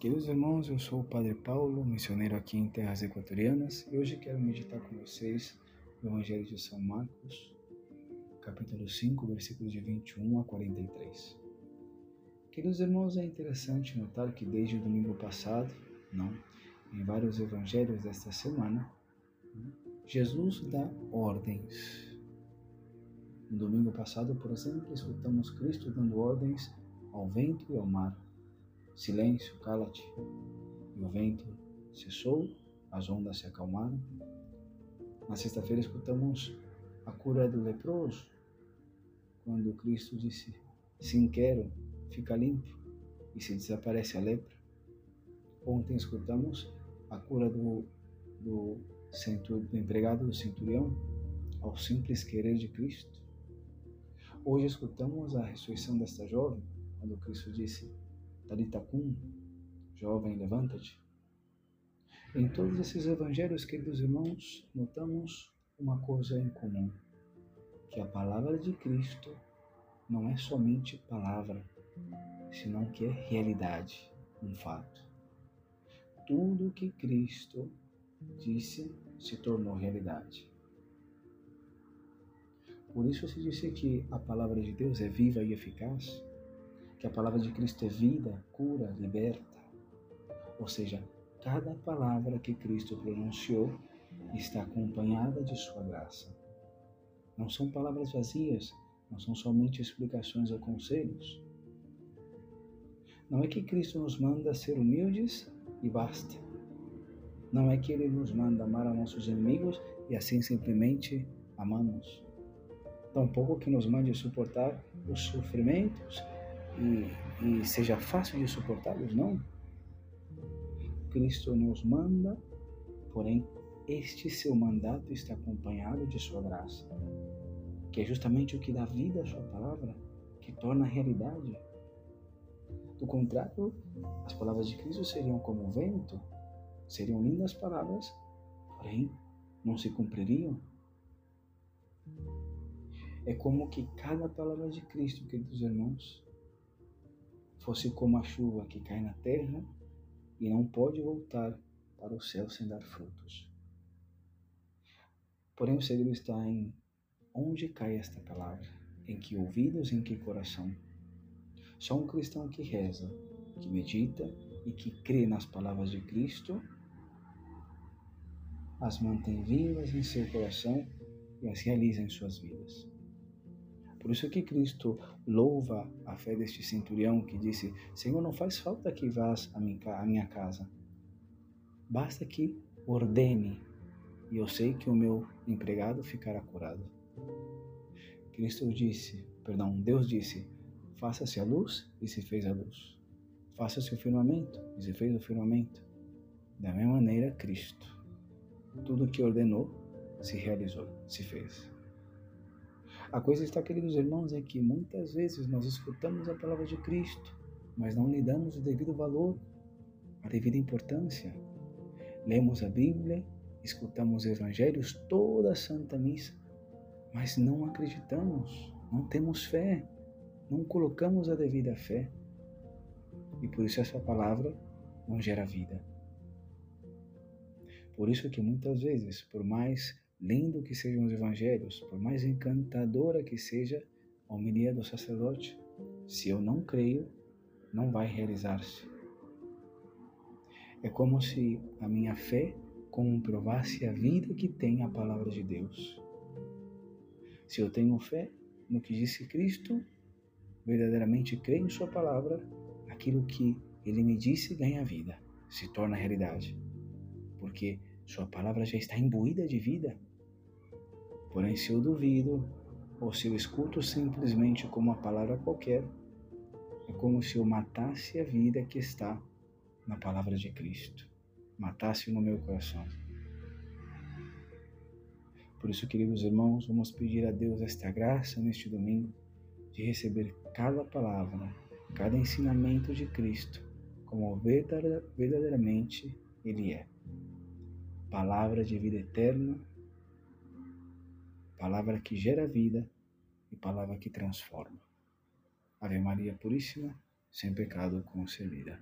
Queridos irmãos, eu sou o Padre Paulo, missioneiro aqui em Terras Equatorianas, e hoje quero meditar com vocês o Evangelho de São Marcos, capítulo 5, versículos de 21 a 43. Queridos irmãos, é interessante notar que desde o domingo passado, não, em vários evangelhos desta semana, Jesus dá ordens. No domingo passado, por exemplo, escutamos Cristo dando ordens ao vento e ao mar Silêncio, cala-te. O vento cessou, as ondas se acalmaram. Na sexta-feira escutamos a cura do leproso, quando Cristo disse: Sim, quero, fica limpo, e se desaparece a lepra. Ontem escutamos a cura do, do, centur, do empregado do centurião, ao simples querer de Cristo. Hoje escutamos a ressurreição desta jovem, quando Cristo disse: Talitacum, jovem, levanta-te. Em todos esses evangelhos, queridos irmãos, notamos uma coisa em comum, que a palavra de Cristo não é somente palavra, senão que é realidade, um fato. Tudo que Cristo disse se tornou realidade. Por isso se disse que a palavra de Deus é viva e eficaz, que a palavra de Cristo é vida, cura, liberta. Ou seja, cada palavra que Cristo pronunciou está acompanhada de sua graça. Não são palavras vazias, não são somente explicações ou conselhos. Não é que Cristo nos manda ser humildes e basta. Não é que Ele nos manda amar a nossos inimigos e assim simplesmente amamos. Tampouco que nos mande suportar os sofrimentos e, e seja fácil de suportá-los, não. Cristo nos manda, porém, este seu mandato está acompanhado de sua graça, que é justamente o que dá vida à sua palavra, que torna realidade. Do contrário, as palavras de Cristo seriam como o vento, seriam lindas palavras, porém não se cumpririam. É como que cada palavra de Cristo, queridos irmãos, fosse como a chuva que cai na terra e não pode voltar para o céu sem dar frutos. Porém, o segredo está em onde cai esta palavra, em que ouvidos, em que coração. Só um cristão que reza, que medita e que crê nas palavras de Cristo, as mantém vivas em seu coração e as realiza em suas vidas. Por isso que Cristo louva a fé deste centurião que disse: Senhor, não faz falta que vás à minha casa. Basta que ordene e eu sei que o meu empregado ficará curado. Cristo disse, perdão, Deus disse: Faça-se a luz e se fez a luz. Faça-se o firmamento e se fez o firmamento. Da mesma maneira, Cristo. Tudo que ordenou se realizou, se fez. A coisa está, queridos irmãos, é que muitas vezes nós escutamos a palavra de Cristo, mas não lhe damos o devido valor, a devida importância. Lemos a Bíblia, escutamos os evangelhos, toda a Santa Missa, mas não acreditamos, não temos fé, não colocamos a devida fé. E por isso essa palavra não gera vida. Por isso que muitas vezes, por mais lindo que sejam os evangelhos, por mais encantadora que seja a homilia do sacerdote, se eu não creio, não vai realizar-se. É como se a minha fé comprovasse a vida que tem a palavra de Deus. Se eu tenho fé no que disse Cristo, verdadeiramente creio em Sua palavra, aquilo que Ele me disse ganha vida, se torna realidade. Porque Sua palavra já está imbuída de vida. Porém, se eu duvido, ou se eu escuto simplesmente como uma palavra qualquer, é como se eu matasse a vida que está na palavra de Cristo, matasse no meu coração. Por isso, queridos irmãos, vamos pedir a Deus esta graça neste domingo de receber cada palavra, cada ensinamento de Cristo, como verdadeiramente Ele é. Palavra de vida eterna palavra que gera vida e palavra que transforma. Ave Maria Puríssima, sem pecado concebida.